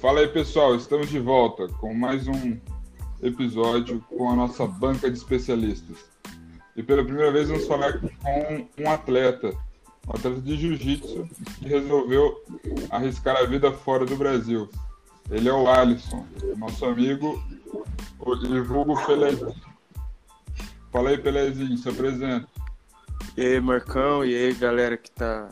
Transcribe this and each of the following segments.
Fala aí, pessoal. Estamos de volta com mais um episódio com a nossa banca de especialistas. E pela primeira vez vamos falar com um atleta, um atleta de jiu-jitsu que resolveu arriscar a vida fora do Brasil. Ele é o Alisson, nosso amigo divulgo Pelezinho. Fala aí, Pelezinho, se apresenta. E aí, Marcão, e aí, galera que tá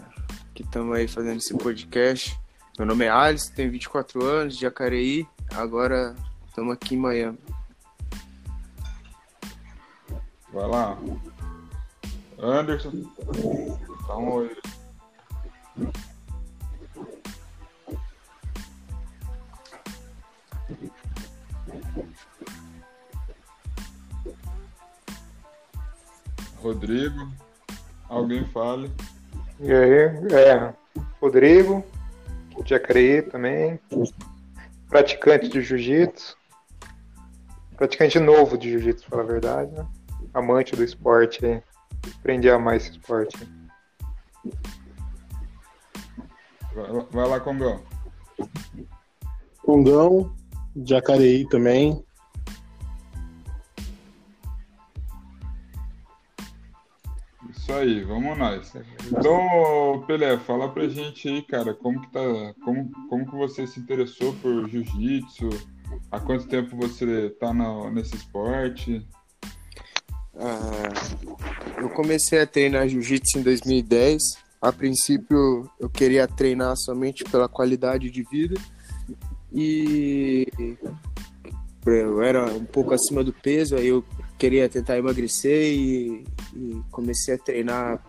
que estamos aí fazendo esse podcast. Meu nome é Alisson, tenho 24 anos, de Jacareí, agora estamos aqui em Miami. Vai lá. Anderson. Dá um oi. Rodrigo. Alguém fale. E aí, é, Rodrigo, de Jacareí também, praticante de jiu-jitsu, praticante novo de jiu-jitsu, para falar a verdade, né? amante do esporte, aí. aprendi a amar esse esporte. Vai, vai lá, Congão. Congão, Jacareí também, Isso aí, vamos nós. Então, Pelé, fala pra gente aí, cara, como que tá, como, como que você se interessou por jiu-jitsu? Há quanto tempo você tá no, nesse esporte? Ah, eu comecei a treinar jiu-jitsu em 2010. A princípio, eu queria treinar somente pela qualidade de vida e eu era um pouco acima do peso, aí eu queria tentar emagrecer e, e comecei a treinar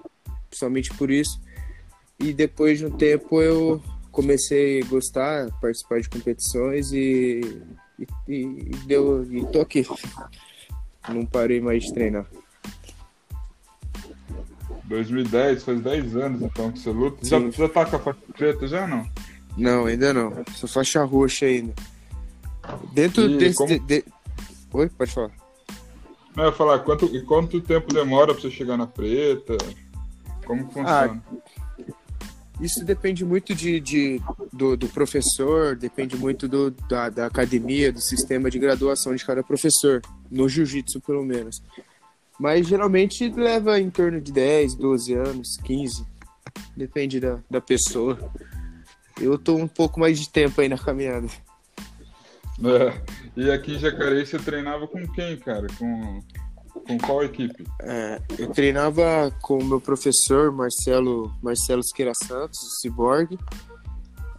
somente por isso. E depois de um tempo eu comecei a gostar, participar de competições e, e, e deu e tô aqui. Não parei mais de treinar. 2010, faz 10 anos então que você luta. Já, já tá com a faixa preta já não? Não, ainda não. Sou faixa roxa ainda. Dentro e desse. Como... De, de... Oi, pode falar. Eu ia falar, quanto, quanto tempo demora pra você chegar na preta? Como funciona? Ah, isso depende muito de, de do, do, professor, depende muito do, da, da, academia, do sistema de graduação de cada professor, no jiu-jitsu pelo menos. Mas geralmente leva em torno de 10, 12 anos, 15, depende da, da pessoa. Eu tô um pouco mais de tempo aí na caminhada. É. E aqui em Jacareí você treinava com quem, cara? Com, com qual equipe? É, eu treinava com o meu professor Marcelo Marcelo Siqueira Santos, Cyborg.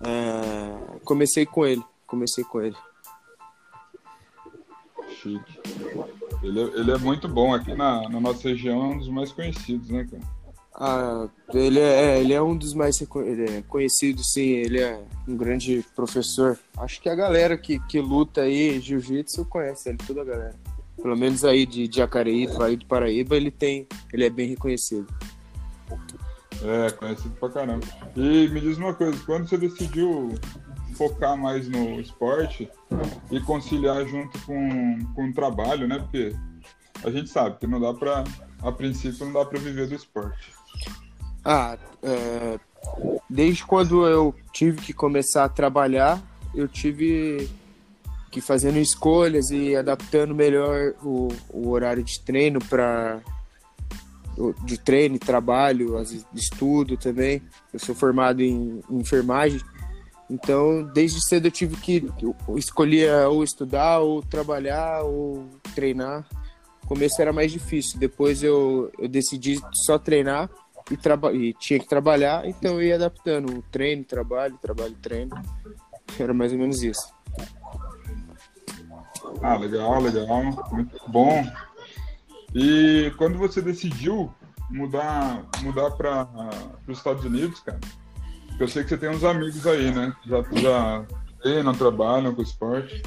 É, comecei com ele, comecei com ele. Chique. Ele, é, ele é muito bom aqui na, na nossa região, é um dos mais conhecidos, né, cara? Ah, ele é, é ele é um dos mais é conhecidos, sim. Ele é um grande professor. Acho que a galera que, que luta aí jiu-jitsu conhece ele, toda a galera. Pelo menos aí de, de Jacareí, Vale do Paraíba, ele tem, ele é bem reconhecido. É, conhecido pra caramba. E me diz uma coisa, quando você decidiu focar mais no esporte e conciliar junto com, com o trabalho, né? Porque a gente sabe que não dá pra, a princípio, não dá pra viver do esporte. Ah, é, desde quando eu tive que começar a trabalhar, eu tive que fazendo escolhas e adaptando melhor o, o horário de treino para de treino, trabalho, estudo também. Eu sou formado em, em enfermagem, então desde cedo eu tive que escolher ou estudar, ou trabalhar, ou treinar. Começo era mais difícil, depois eu, eu decidi só treinar e, e tinha que trabalhar, então eu ia adaptando treino, trabalho, trabalho, treino. Era mais ou menos isso. Ah, legal, legal. Muito bom. E quando você decidiu mudar mudar para os Estados Unidos, cara, eu sei que você tem uns amigos aí, né? Já, já treinam, trabalham com esporte.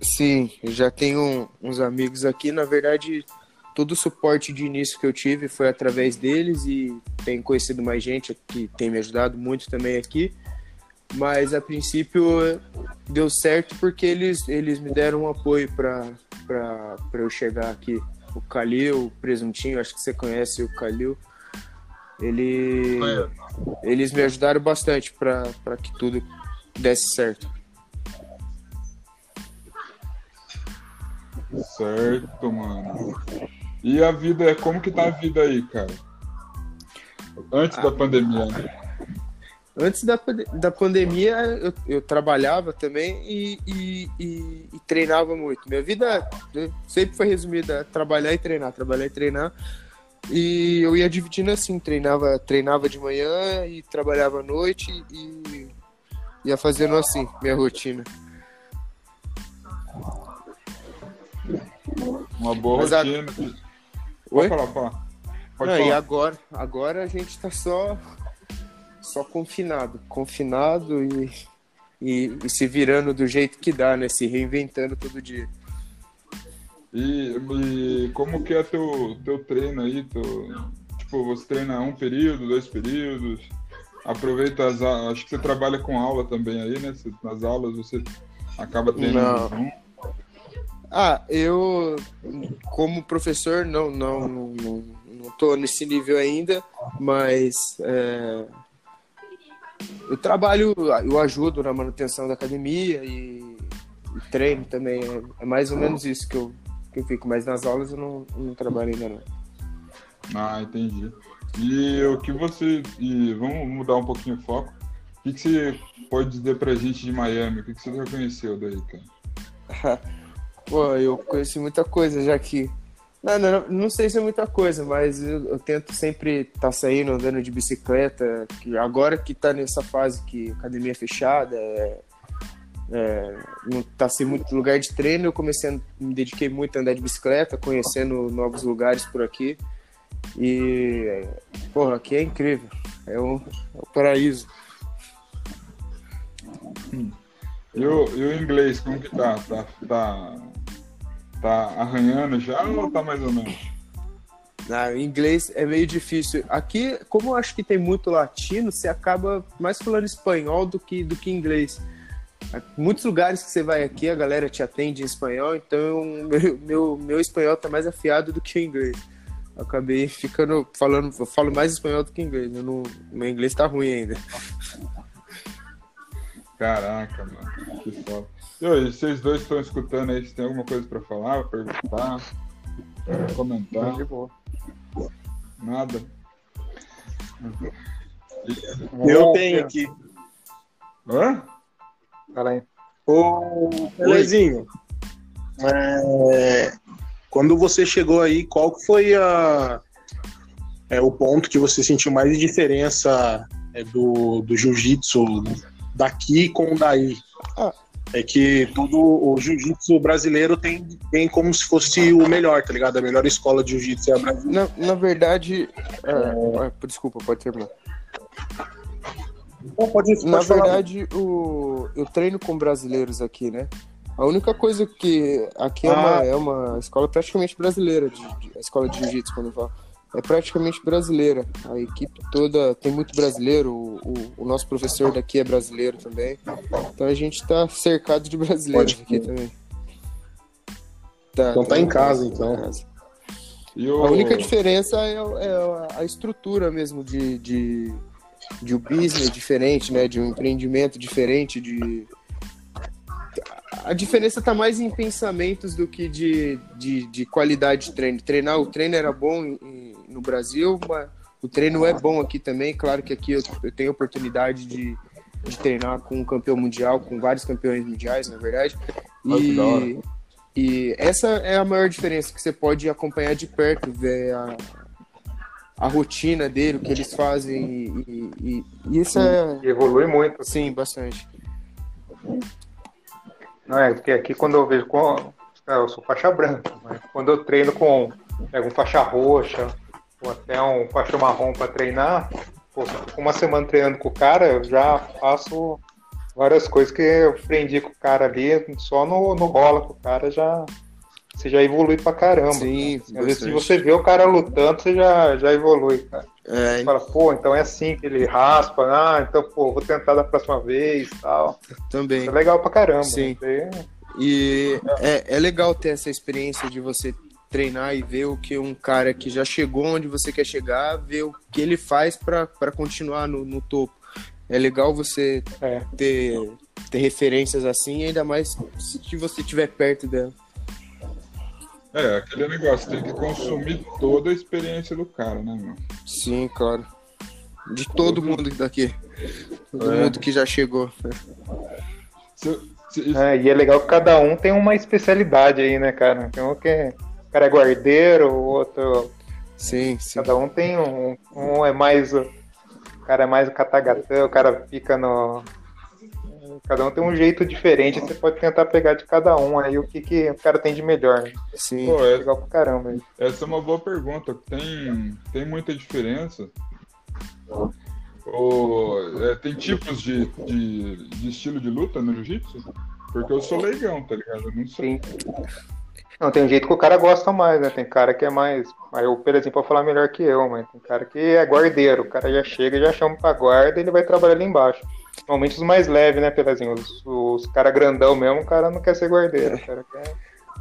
Sim, eu já tenho uns amigos aqui. Na verdade, todo o suporte de início que eu tive foi através deles e tenho conhecido mais gente que tem me ajudado muito também aqui. Mas a princípio deu certo porque eles, eles me deram um apoio para eu chegar aqui. O Calil, o Presuntinho, acho que você conhece o Calil. Ele, eles me ajudaram bastante para que tudo desse certo. Certo, mano. E a vida, é como que tá a vida aí, cara? Antes da pandemia, né? Antes da, da pandemia, eu, eu trabalhava também e, e- e- e treinava muito. Minha vida sempre foi resumida trabalhar e treinar, trabalhar e treinar. E eu ia dividindo assim, treinava, treinava de manhã e trabalhava à noite e ia fazendo assim, minha rotina. Uma boa Mas a- rotina. Oi? Pode falar, fala. Pode Não, e falar. agora, agora a gente tá só, só confinado, confinado e, e, e se virando do jeito que dá, né? Se reinventando todo dia. E, e como que é teu, teu treino aí? Teu, tipo, você treina um período, dois períodos? Aproveita as aulas. Acho que você trabalha com aula também aí, né? Nas aulas você acaba treinando Não. junto. Ah, eu, como professor, não, não, não, não, tô nesse nível ainda, mas é, eu trabalho, eu ajudo na manutenção da academia e, e treino também. É, é mais ou menos isso que eu, que eu fico, mas nas aulas eu não, não trabalho ainda não. Ah, entendi. E o que você. E vamos mudar um pouquinho o foco. O que, que você pode dizer pra gente de Miami? O que, que você já conheceu daí, cara? Pô, eu conheci muita coisa já que. Não, não, não sei se é muita coisa, mas eu, eu tento sempre estar saindo, andando de bicicleta. Que agora que tá nessa fase que academia é fechada, é, é, não tá sem muito lugar de treino, eu comecei a, me dediquei muito a andar de bicicleta, conhecendo novos lugares por aqui. E, porra, aqui é incrível. É um, é um paraíso. E o, e o inglês, como que tá? Tá, tá? Tá arranhando já ou tá mais ou menos? Ah, inglês é meio difícil. Aqui, como eu acho que tem muito latino, você acaba mais falando espanhol do que, do que inglês. Muitos lugares que você vai aqui, a galera te atende em espanhol, então meu, meu, meu espanhol tá mais afiado do que o inglês. Eu acabei ficando falando, eu falo mais espanhol do que inglês. Eu não, meu inglês tá ruim ainda. Caraca, mano. Que foda. E aí, vocês dois estão escutando aí, se tem alguma coisa pra falar, perguntar, comentar? De boa. Nada? Eu tenho aqui. Hã? Fala aí. Ô, é, quando você chegou aí, qual foi a, é, o ponto que você sentiu mais diferença é, do, do jiu-jitsu daqui com o daí? Ah. É que todo o jiu-jitsu brasileiro tem, tem como se fosse o melhor, tá ligado? A melhor escola de jiu-jitsu é a brasileira. Na, na verdade. é, é, desculpa, pode terminar. Então, pode, pode Na falar. verdade, o... eu treino com brasileiros aqui, né? A única coisa que aqui é, uma, Ah. é uma escola praticamente brasileira, de, de- a escola de jiu-jitsu, quando eu falo. É praticamente brasileira. A equipe toda tem muito brasileiro. O, o- o nosso professor daqui é brasileiro também. Então a gente tá cercado de brasileiros aqui também. Tá, Então tá em casa, então. casa. E o... A única diferença é, é a estrutura mesmo de, de, de um business diferente, né? De um empreendimento diferente, de... A diferença tá mais em pensamentos do que de, de, de qualidade de treino. Treinar, o treino era bom em- no Brasil, mas o treino é bom aqui também. Claro que aqui eu, eu tenho oportunidade de, de treinar com um campeão mundial, com vários campeões mundiais, na verdade. E, e essa é a maior diferença, que você pode acompanhar de perto, ver a, a rotina dele, o que eles fazem. E, e- e- isso é. Evolui muito. Sim, bastante. Não é, porque aqui quando eu vejo com. Eu sou faixa branca, mas quando eu treino com. Pego um faixa roxa, ou até um faixa marrom para treinar, pô, uma semana treinando com o cara, eu já faço várias coisas que eu aprendi com o cara ali, só no, no rola com o cara já. Você já evolui pra caramba. Sim, Às vezes, se você vê o cara lutando, você já, já evolui, cara. É, Você fala, pô, então é assim que ele raspa, ah, então, pô, vou tentar da próxima vez e tal. também. Isso é legal pra caramba. Sim. Você- E é, é legal ter essa experiência de você treinar e ver o que um cara que já chegou onde você quer chegar, ver o que ele faz para continuar no, no topo. É legal você É. ter, ter referências assim, ainda mais se você estiver perto dela. É, aquele negócio, tem que consumir toda a experiência do cara, né, meu? Sim, claro. De todo mundo daqui. Todo É. mundo que já chegou. Se- se- É, e é legal que cada um tem uma especialidade aí, né, cara? Tem um que é, cara é guardeiro, o outro. Sim, sim. Cada um tem um. Um é mais. O o cara é mais o catagatã, o cara fica no. Cada um tem um jeito diferente, você pode tentar pegar de cada um aí o que, que o cara tem de melhor. né? Sim. Pô, é- Legal pra caramba. aí. essa é uma boa pergunta. Tem, tem muita diferença? Ou, é, tem tipos de, de, de estilo de luta no jiu-jitsu? Porque eu sou leigão, tá ligado? Eu não sei. Sim. Não, tem um jeito que o cara gosta mais, né? Tem cara que é mais. Aí eu, por exemplo, vou falar melhor que eu, mas tem cara que é guardeiro. O cara já chega, já chama pra guarda e ele vai trabalhar ali embaixo. Normalmente os mais leves, né, Pelazinho? Os, os caras grandão mesmo, o cara não quer ser guardeiro. O cara quer,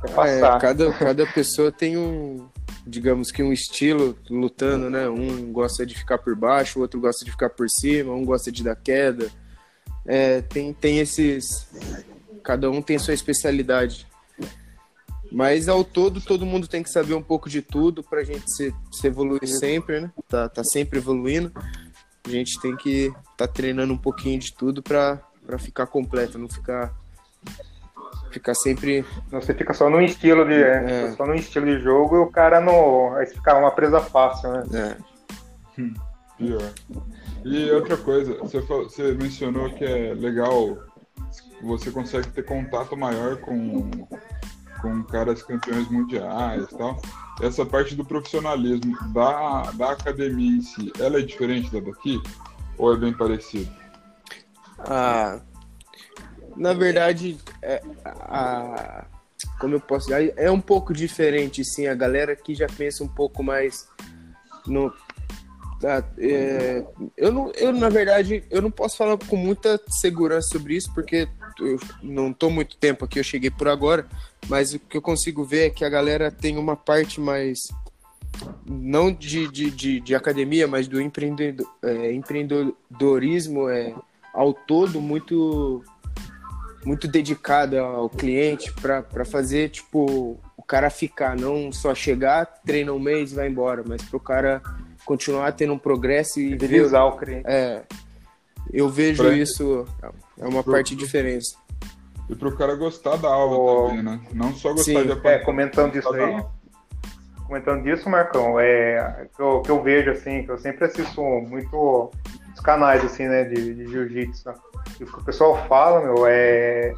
quer É, passar. cada, cada pessoa tem um, digamos que um estilo lutando, né? Um gosta de ficar por baixo, o outro gosta de ficar por cima, um gosta de dar queda. É, tem, tem esses. Cada um tem sua especialidade. Mas ao todo, todo mundo tem que saber um pouco de tudo pra gente se, se evoluir sempre, né? Tá, tá sempre evoluindo. A gente tem que tá treinando um pouquinho de tudo pra, pra ficar completo, não ficar. Ficar sempre Não, Você fica só num estilo de. É. Só num estilo de jogo e o cara no. Aí fica uma presa fácil, né? é, Pior. E outra coisa, você, falou- você mencionou que é legal, você consegue ter contato maior com, com caras campeões mundiais tal. Essa parte do profissionalismo da, da academia em si, ela é diferente da daqui? Ou é bem parecido? Ah, na verdade, é, a, como eu posso dizer, é um pouco diferente, sim. A galera que já pensa um pouco mais no. ah, é, eu, não, eu, na verdade, eu não posso falar com muita segurança sobre isso, porque eu não tô muito tempo aqui, eu cheguei por agora, mas o que eu consigo ver é que a galera tem uma parte mais não de, de, de, de academia, mas do empreendedor, é, empreendedorismo é, ao todo muito muito dedicada ao cliente para fazer tipo o cara ficar, não só chegar, treina um mês e vai embora, mas para o cara continuar tendo um progresso e Fidelizar o cliente. é, eu vejo isso é uma Pro- parte de diferença. E pro cara gostar da aula Ô, também, né? Não só gostar sim, de É, aprender. comentando disso aí, comentando disso, Marcão, é que eu, que eu vejo assim, que eu sempre assisto muito os canais assim, né, de, de jiu-jitsu. né? E o que o pessoal fala, meu, é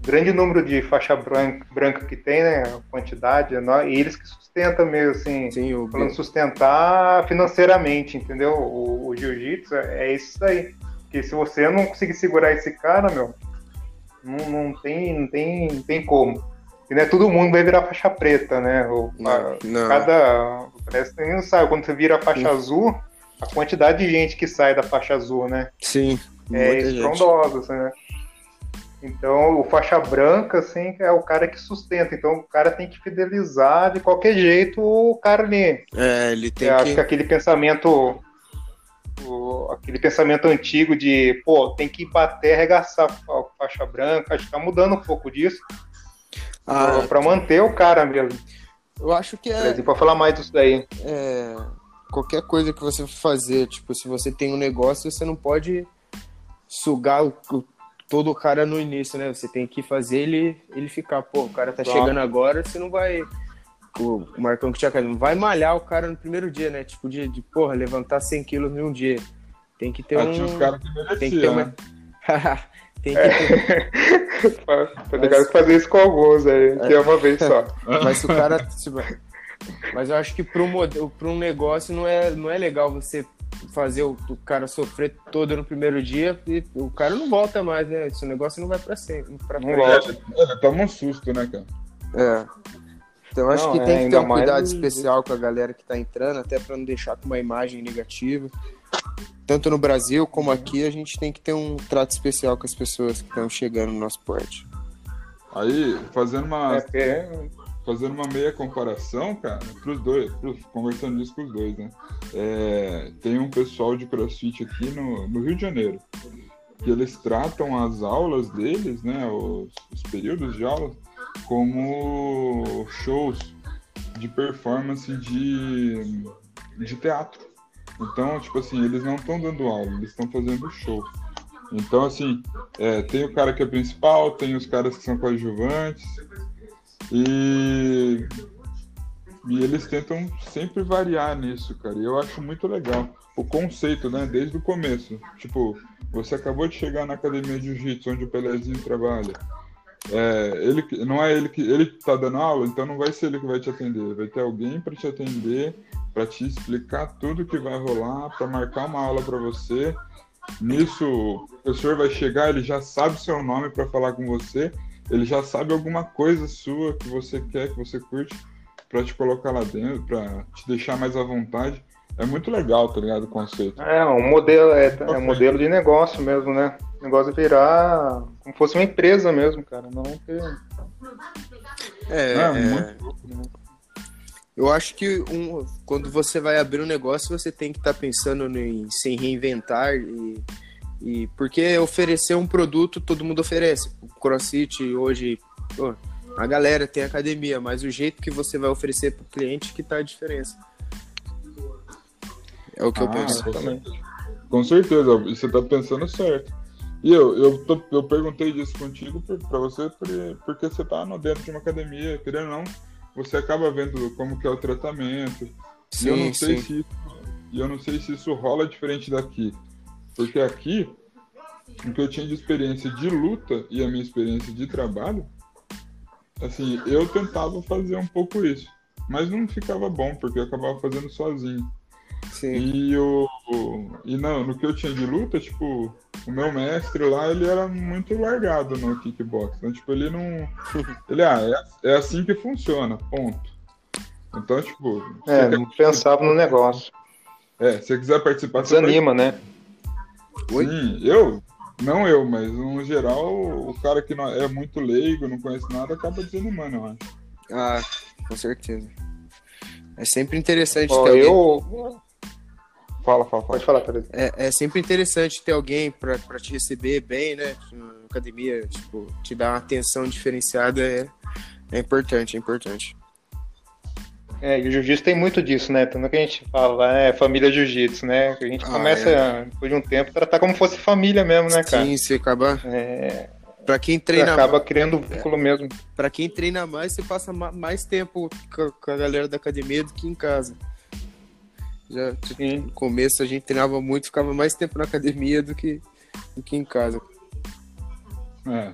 grande número de faixa branca, branca que tem, né, a quantidade, é nó- e eles que sustentam mesmo assim, Sim, o falando sustentar financeiramente, entendeu? O, o jiu-jitsu é isso aí. Porque se você não conseguir segurar esse cara, meu, não, não tem, não tem, não tem como. E não é todo mundo vai virar faixa preta, né? O, Não. Cada. Parece que não sabe. Quando você vira faixa azul, a quantidade de gente que sai da faixa azul, né? sim, É estrondosa, assim, né? Então, o faixa branca, assim, é o cara que sustenta. Então, o cara tem que fidelizar de qualquer jeito o cara ali. É, ele tem acho que que aquele pensamento. O- aquele pensamento antigo de, pô, tem que bater, arregaçar a faixa branca, acho que tá mudando um pouco disso. Ah, pra manter o cara mesmo. eu acho que é, pra falar mais disso daí. é, qualquer coisa que você fazer, tipo, se você tem um negócio, você não pode sugar o, o- todo o cara no início, né? Você tem que fazer ele, ele ficar, pô, o cara tá Claro. chegando agora, você não vai. O Marcão que tinha não vai malhar o cara no primeiro dia, né? Tipo, de, de porra, levantar 100 quilos em um dia. Tem que ter Ah, um. tinha uns caras que tem que ter uma. né? tem que ter. Tá ligado que fazer isso com alguns aí, que é uma vez só. Mas se o cara. se- Mas eu acho que para um, pra um negócio não é, não é legal você fazer o, o cara sofrer todo no primeiro dia e o cara não volta mais, né? Esse negócio não vai para sempre. Pra Não volta. Toma um susto, né, cara? É. Então eu acho Não, que é, tem que ter um mais cuidado no- especial com a galera que tá entrando, até para não deixar com uma imagem negativa. Tanto no Brasil como aqui, a gente tem que ter um trato especial com as pessoas que estão chegando no nosso porte. Aí, fazendo uma, É, porque- fazendo uma meia comparação, cara, pros dois, pros- conversando disso com os dois, né? É, tem um pessoal de crossfit aqui no, no Rio de Janeiro, que eles tratam as aulas deles, né? Os, os períodos de aula, como shows. de performance de, de teatro. Então, tipo assim, eles não estão dando aula, eles estão fazendo show. Então, assim, é, tem o cara que é principal, tem os caras que são coadjuvantes. E, e eles tentam sempre variar nisso, cara. E eu acho muito legal. O conceito, né? Desde o começo. Tipo, você acabou de chegar na academia de jiu-jitsu, onde o Pelezinho trabalha. É, ele, não é ele que ele tá dando aula, então não vai ser ele que vai te atender. Vai ter alguém para te atender, para te explicar tudo que vai rolar, para marcar uma aula para você. Nisso, o professor vai chegar, ele já sabe seu nome para falar com você, ele já sabe alguma coisa sua que você quer, que você curte, para te colocar lá dentro, para te deixar mais à vontade. É muito legal, tá ligado? O conceito. É, um modelo, é, é um modelo de negócio mesmo, né? O negócio é virar como fosse uma empresa mesmo, cara. Não ter. É, É, é, muito eu acho que um, quando você vai abrir um negócio, você tem que estar pensando em se reinventar e, e porque oferecer um produto todo mundo oferece. O CrossFit hoje, pô, a galera tem academia, mas o jeito que você vai oferecer para o cliente que tá a diferença. É o que eu Ah, penso. com certeza. Com certeza, você tá pensando certo. E eu, eu, tô- eu perguntei disso contigo por, pra você por- porque você tá no dentro de uma academia, querendo ou não, você acaba vendo como que é o tratamento. e eu não Sim, sei sim. se e eu não sei se isso rola diferente daqui. Porque aqui, o que eu tinha de experiência de luta e a minha experiência de trabalho, assim, eu tentava fazer um pouco isso. Mas não ficava bom, porque eu acabava fazendo sozinho. Sim. E, o, e não, no que eu tinha de luta, tipo, o meu mestre lá, ele era muito largado no kickbox. Então, tipo, ele não. Ele, ah, é, é assim que funciona, ponto. Então, tipo, É, você não pensava no negócio. é, se você quiser participar, você Desanima, né? Oi? Sim, eu, não eu, mas no geral, o cara que não é muito leigo, não conhece nada, acaba desanimando, eu acho. Ah, com certeza. É sempre interessante Ó, ter alguém. Fala, fala, fala. Pode falar. É, é sempre interessante ter alguém pra, pra te receber bem, né? Na academia, tipo, te dar uma atenção diferenciada é, é importante, é importante. É, e o jiu-jitsu tem muito disso, né? Tanto que a gente fala, é família jiu-jitsu, né? Que a gente Ah, começa, depois de um tempo, tratar como fosse família mesmo, né, cara? Sim, você acaba. É, Pra quem você treina, acaba criando vínculo mesmo. pra quem treina mais, você passa ma- mais tempo com a galera da academia do que em casa. Já tipo, Sim. no começo a gente treinava muito, ficava mais tempo na academia do que, do que em casa. É.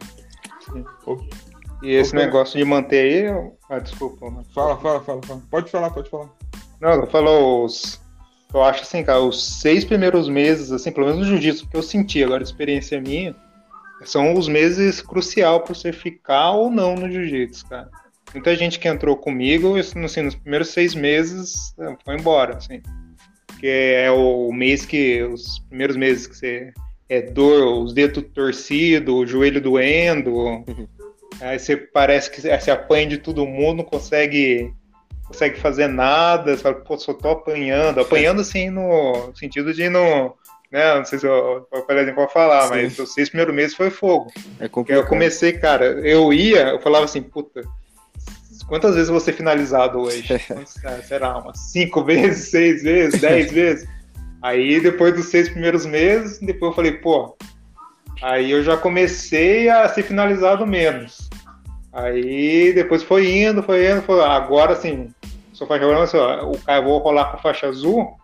E esse negócio de manter aí. eu- Ah, desculpa, mano. Fala, fala, fala, fala. Pode falar, pode falar. Não, eu falo os. Eu acho assim, cara, os seis primeiros meses, assim, pelo menos no jiu-jitsu que eu senti, agora experiência minha, são os meses crucial para você ficar ou não no jiu-jitsu, cara. Muita gente que entrou comigo, assim, nos primeiros seis meses, eh, foi embora, assim. Porque é o mês que, os primeiros meses que você é dor, os dedos torcidos, o joelho doendo, aí você parece que você apanha de todo mundo, não consegue consegue fazer nada, você fala, pô, só tô apanhando, apanhando assim no sentido de no, né, não sei se eu, por exemplo, vou falar, Sim. mas os seis primeiros meses foi fogo. É eu comecei, cara, eu ia, eu falava assim, puta, quantas vezes ser finalizado hoje? Será, umas cinco vezes, seis vezes, dez vezes? Aí depois dos seis primeiros meses, depois eu falei, pô, aí eu já comecei a ser finalizado menos. Aí depois foi indo, foi indo, foi agora assim, sou faixa branca, assim, o cara vou rolar com faixa azul,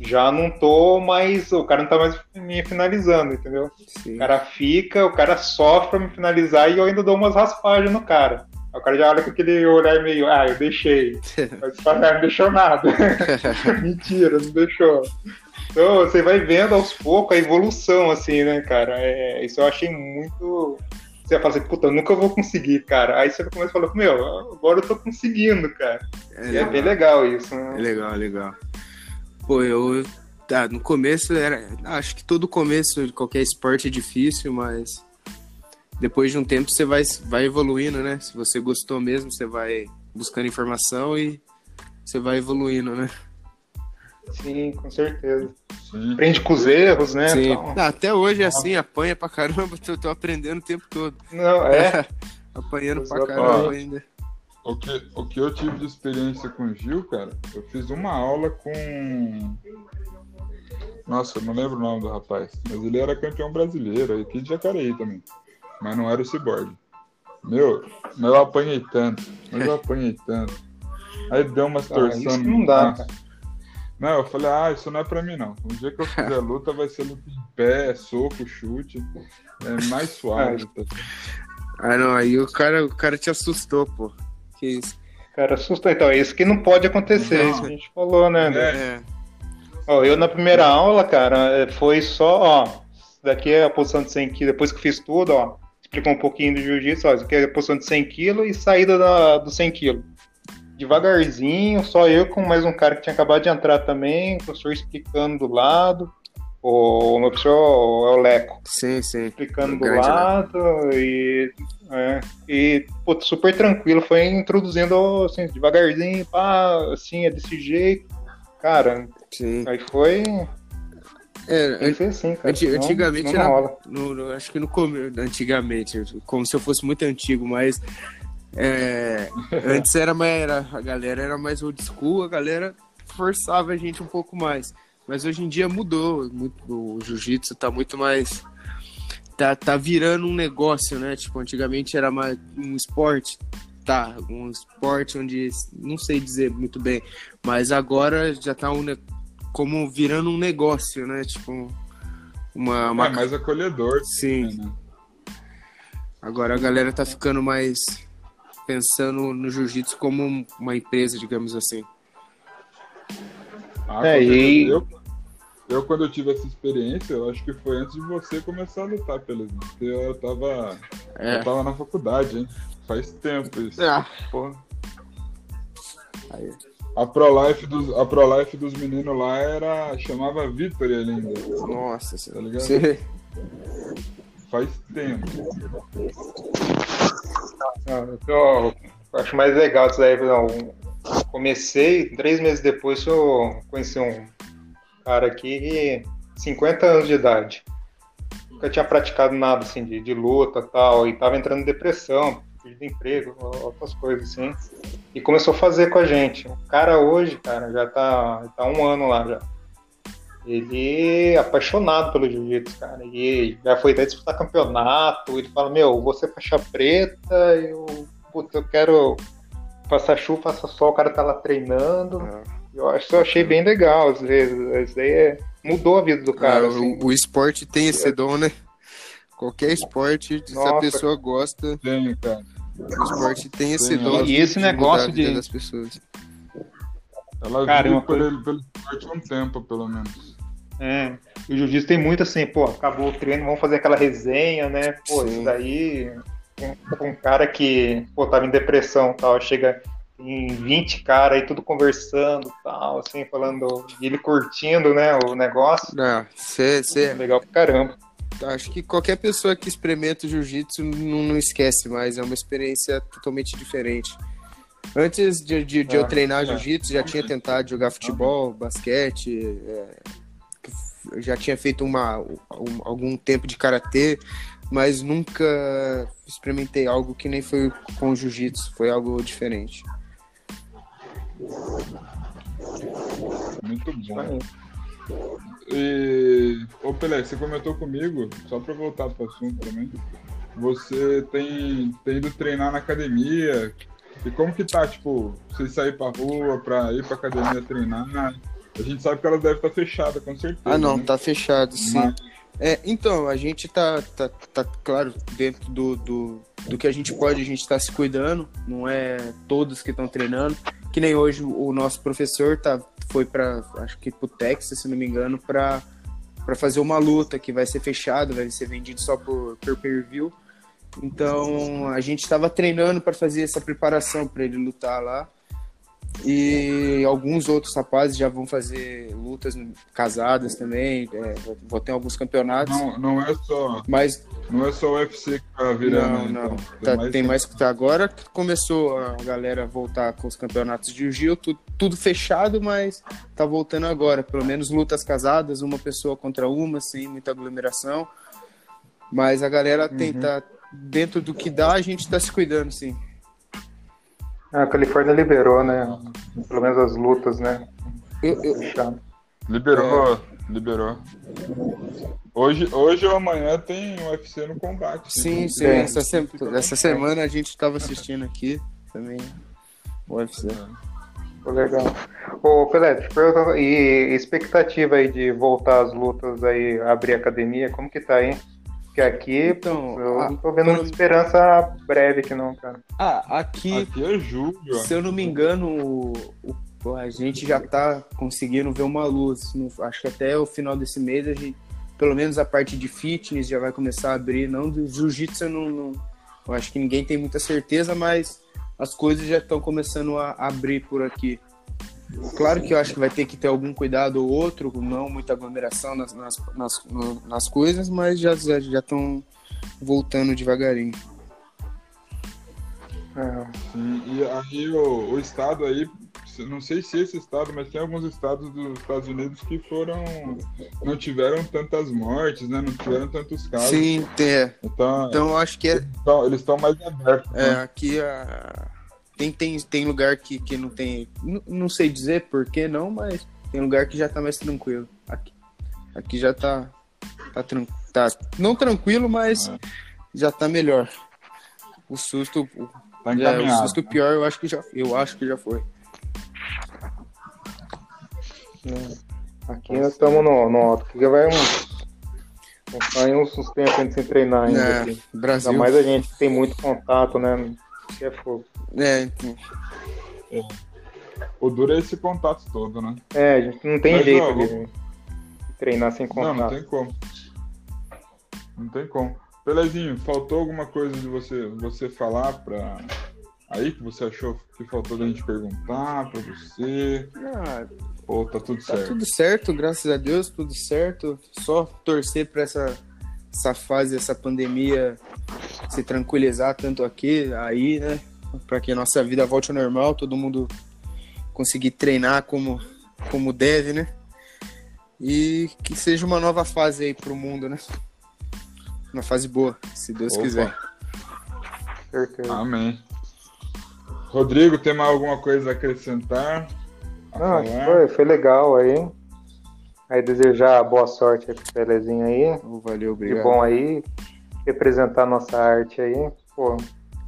já não tô mais, o cara não tá mais me finalizando, entendeu? Sim. O cara fica, o cara sofre pra me finalizar e eu ainda dou umas raspagens no cara. O cara já olha com aquele olhar meio, ah, eu deixei. Mas fala, ah, não deixou nada. Mentira, não deixou. Então você vai vendo aos poucos a evolução, assim, né, cara? É, isso eu achei muito. Você fala assim, puta, eu nunca vou conseguir, cara. Aí você começa a falar, meu, agora eu tô conseguindo, cara. É E é bem legal isso, É né? legal, é legal. Pô, eu. Tá, no começo era. Acho que todo começo de qualquer esporte é difícil, mas. Depois de um tempo você vai, vai evoluindo, né? Se você gostou mesmo, você vai buscando informação e você vai evoluindo, né? Sim, com certeza. Sim. Aprende com os erros, né? Sim. Então, Ah, até hoje é assim, apanha pra caramba, eu tô aprendendo o tempo todo. não, é. Apanhando pra Exatamente. caramba ainda. o que, o que eu tive de experiência com o Gil, cara, eu fiz uma aula com. Nossa, eu não lembro o nome do rapaz, mas ele era campeão brasileiro, aqui de Jacareí também. Mas não era o Cyborg. Meu, mas eu apanhei tanto, mas eu apanhei tanto. Aí deu umas Ah, torções. não dá, Nossa. Não, eu falei, ah, isso não é pra mim não. O dia que eu fizer luta vai ser luta em pé, soco, chute. É mais suave. tá? Ah, não, aí o cara, o cara te assustou, pô. Que isso. Cara, assusta. Então, é isso que não pode acontecer, Não. isso que a gente falou, né? André? É. É. Ó, eu na primeira aula, cara, é, foi só, ó, daqui é a posição de 100 kg, depois que eu fiz tudo, ó, explicou um pouquinho do jiu-jitsu, ó, aqui é a posição de 100 kg e saída da, do 100 kg. Devagarzinho, só eu com mais um cara que tinha acabado de entrar também, o professor explicando do lado, o meu professor é o Leco, Sim, sim. explicando do Grande lado e, é, e pô, super tranquilo, foi introduzindo assim, devagarzinho, pá, assim, é desse jeito. Cara, Sim. aí foi. É, assim. Anti- antigamente não era-. No, no- acho que no começo, antigamente, como se eu fosse muito antigo, mas é, antes era, mais, era a galera era mais old school, a galera forçava a gente um pouco mais. Mas hoje em dia mudou, muito, o jiu-jitsu tá muito mais tá, tá virando um negócio, né? Tipo, antigamente era mais um esporte, tá, um esporte onde não sei dizer muito bem, mas agora já tá um como virando um negócio, né? Tipo, uma, uma É mais acolhedor. Sim. né? Agora a galera tá ficando mais pensando no jiu-jitsu como um- uma empresa, digamos assim. Ah, É, e- eu, eu, quando eu tive essa experiência, eu acho que foi antes de você começar a lutar, pelo Porque eu tava, É. eu tava na faculdade, hein? Faz tempo isso. Ah, Porra. aí. A Pro-Life dos, a Pro -Life dos meninos lá era. chamava Victory ainda. Nossa Tá ligado? Você- Faz tempo. Ah, o que eu acho mais legal disso aí, não, comecei, três meses depois eu conheci um cara aqui de 50 anos de idade. Nunca tinha praticado nada assim de, de luta e tal, e tava entrando em depressão, perdido emprego, outras coisas assim. E começou a fazer com a gente. O cara hoje, cara, já tá, tá um ano lá já. Ele é apaixonado pelo jiu-jitsu, cara. E já foi até disputar campeonato. Ele fala: Meu, você faixa preta, eu, puta, eu quero passar chuva, passar sol. O cara tá lá treinando. Eu acho eu achei bem legal, às vezes. Isso daí é- mudou a vida do cara. Ah, assim. o, o esporte tem esse dom, né? Qualquer esporte, se a Nossa. pessoa gosta, Tem, cara. O esporte tem esse dom. e esse negócio de- das pessoas. Ela Cara, vive uma por coisa- ele, pelo esporte há um tempo, pelo menos. É. E o jiu-jitsu tem muito assim, pô, acabou o treino, vamos fazer aquela resenha, né? Pô, Sim. isso daí. Um, um cara que, pô, tava em depressão e tal, chega em 20 caras aí, tudo conversando tal, assim, falando. E ele curtindo, né, o negócio. Não, cê, cê, Legal pra caramba. Acho que qualquer pessoa que experimenta o jiu-jitsu não, não esquece mais, é uma experiência totalmente diferente. Antes de, de, de eu Ah, treinar é. jiu-jitsu, já tinha tentado jogar futebol, basquete, é, já tinha feito uma, um- algum tempo de karatê, mas nunca experimentei algo que nem foi com o jiu-jitsu, foi algo diferente. Muito bom. E, ô Pelé, você comentou comigo, só pra voltar pro assunto também, você tem, tem ido treinar na academia. E como que tá, tipo, você sair pra rua, pra ir pra academia treinar? A gente sabe que ela deve estar fechada, com certeza. Ah, não, né? tá fechado, sim. Mas- É, então, a gente tá, tá, tá claro, dentro do, do, do que a gente pode, a gente tá se cuidando, não é todos que estão treinando. Que nem hoje o nosso professor tá, foi para acho que pro Texas, se não me engano, para para fazer uma luta que vai ser fechado, vai ser vendido só por, por pay-per-view. Então, a gente estava treinando para fazer essa preparação para ele lutar lá. E alguns outros rapazes já vão fazer lutas casadas também. é, vou ter alguns campeonatos. Não, não é só, Mas não é só o UFC que tá virando, não, não. então. Tá- tem mais que tá agora que começou a galera voltar com os campeonatos de jiu tudo, tudo fechado, mas tá voltando agora. Pelo menos lutas casadas, uma pessoa contra uma, sem muita aglomeração. Mas a galera Uhum. tenta, dentro do que dá, a gente tá se cuidando, sim. A Califórnia liberou, né? Pelo menos as lutas, né? Eu, eu. Liberou, liberou. Hoje, hoje ou amanhã tem UFC no combate. sim, sim. É. Essa, se- essa semana a gente estava assistindo aqui também o UFC. Ficou legal. Ô, Pelé, e expectativa aí de voltar às lutas aí, abrir academia, como que tá aí? Porque aqui, Então, eu a- não tô vendo muita pelo- esperança breve aqui não, cara. Ah, aqui, Aqui é julho. se eu não me engano, o- o- a gente já tá conseguindo ver uma luz. No- acho que até o final desse mês a gente, pelo menos a parte de fitness já vai começar a abrir. Não do jiu-jitsu, eu não, não- eu acho que ninguém tem muita certeza, mas as coisas já estão começando a abrir por aqui. Claro que eu acho que vai ter que ter algum cuidado ou outro, não muita aglomeração nas, nas, nas, nas coisas, mas já estão já, estão voltando devagarinho. É, Sim, e aí o, o estado aí, não sei se esse estado, mas tem alguns estados dos Estados Unidos que foram. não tiveram tantas mortes, né? Não tiveram tantos casos. Sim, é. Então, Então acho que é, eles estão mais abertos. É, né? aqui a... tem, tem, tem lugar que, que não tem. Não, não sei dizer por que não, mas tem lugar que já tá mais tranquilo. Aqui, aqui já tá. Tá, tran... tá não tranquilo, mas É. já tá melhor. O susto. o- Tá já- o susto pior eu acho que já, eu acho que já foi. Aqui nós estamos no, no alto, que vai um. Uns tempos antes sem treinar ainda. É. Brasil. Ainda mais a gente que tem muito contato, né? Que é fogo. É, então, O duro é esse contato todo, né? É, a gente não tem Mas, jeito ó, de vou- treinar sem Não, contato. não tem como. Não tem como. Pelezinho, faltou alguma coisa de você, você falar pra. Aí que você achou que faltou da gente perguntar pra você? ah, Ou tá tudo Tá certo? tudo certo, graças a Deus, tudo certo. Só torcer para essa, essa fase, essa pandemia se tranquilizar tanto aqui, aí, né? Para que a nossa vida volte ao normal, todo mundo conseguir treinar como, como deve, né? E que seja uma nova fase aí pro mundo, né? Uma fase boa, se Deus Opa. quiser. Certeza. Amém. Rodrigo, tem mais alguma coisa a acrescentar? A Não, foi, foi legal aí. Aí desejar boa sorte aí pro Pelezinho aí. Valeu, De obrigado. bom aí. Representar a nossa arte aí. Pô,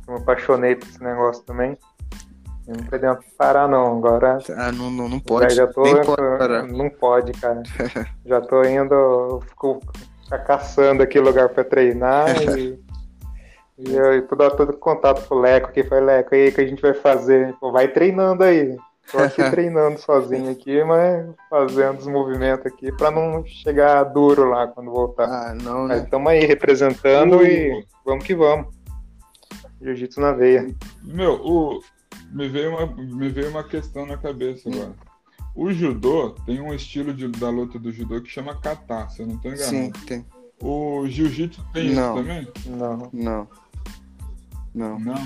eu me apaixonei por esse negócio também. Eu não podemos parar não. Agora Ah, não, não, não pode. já, já tô. Nem pode parar. Não pode, cara. já tô indo. Fico caçando aqui lugar pra treinar e. E eu tô dando todo contato com o Leco aqui, foi Leco, aí que a gente vai fazer? Pô, vai treinando aí. Tô aqui treinando sozinho aqui, mas fazendo os movimentos aqui pra não chegar duro lá quando voltar. Ah, não, né? estamos aí representando e vamos que vamos. Jiu-jitsu na veia. Meu, o... me, veio uma... me veio uma questão na cabeça agora. O judô tem um estilo de... da luta do judô que chama kata, se eu não tô enganado. Sim, tem. O jiu-jitsu tem Não. isso também? Não. Não. Não. Não.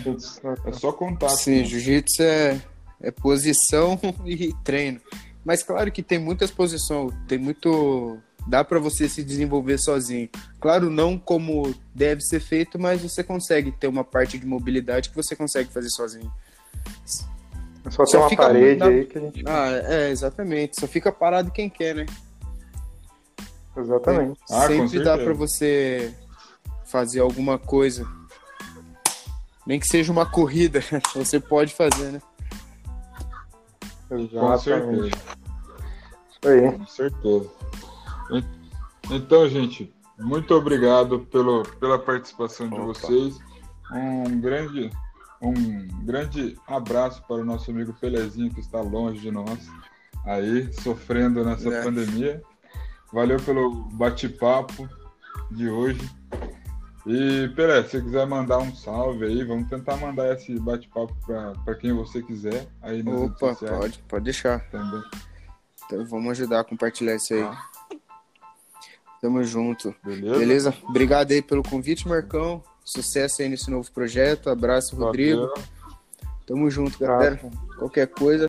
É só contato. Sim, né? jiu-jitsu é, é posição e treino. Mas claro que tem muitas posições, tem muito. Dá pra você se desenvolver sozinho. Claro, não como deve ser feito, mas você consegue ter uma parte de mobilidade que você consegue fazer sozinho. Só, Só tem uma fica parede na- aí que a gente. Ah, é, exatamente. Só fica parado quem quer, né? Exatamente. Ah, com Sempre dá pra você fazer alguma coisa. Nem que seja uma corrida, você pode fazer, né? Com Exatamente. certeza. Isso aí. Com certeza. En- Então, gente, muito obrigado pelo, pela participação de Opa. vocês. Um grande, um grande abraço para o nosso amigo Pelezinho, que está longe de nós, aí, sofrendo nessa É. pandemia. Valeu pelo bate-papo de hoje. E, Pelé, se você quiser mandar um salve aí, vamos tentar mandar esse bate-papo para quem você quiser aí nas redes Opa, sociais pode, pode deixar. também. Então, vamos ajudar a compartilhar isso aí. Tá. Tamo junto. Beleza? Beleza? Obrigado aí pelo convite, Marcão. Sucesso aí nesse novo projeto. Abraço, Rodrigo. Valeu. Tamo junto, galera. Qualquer coisa,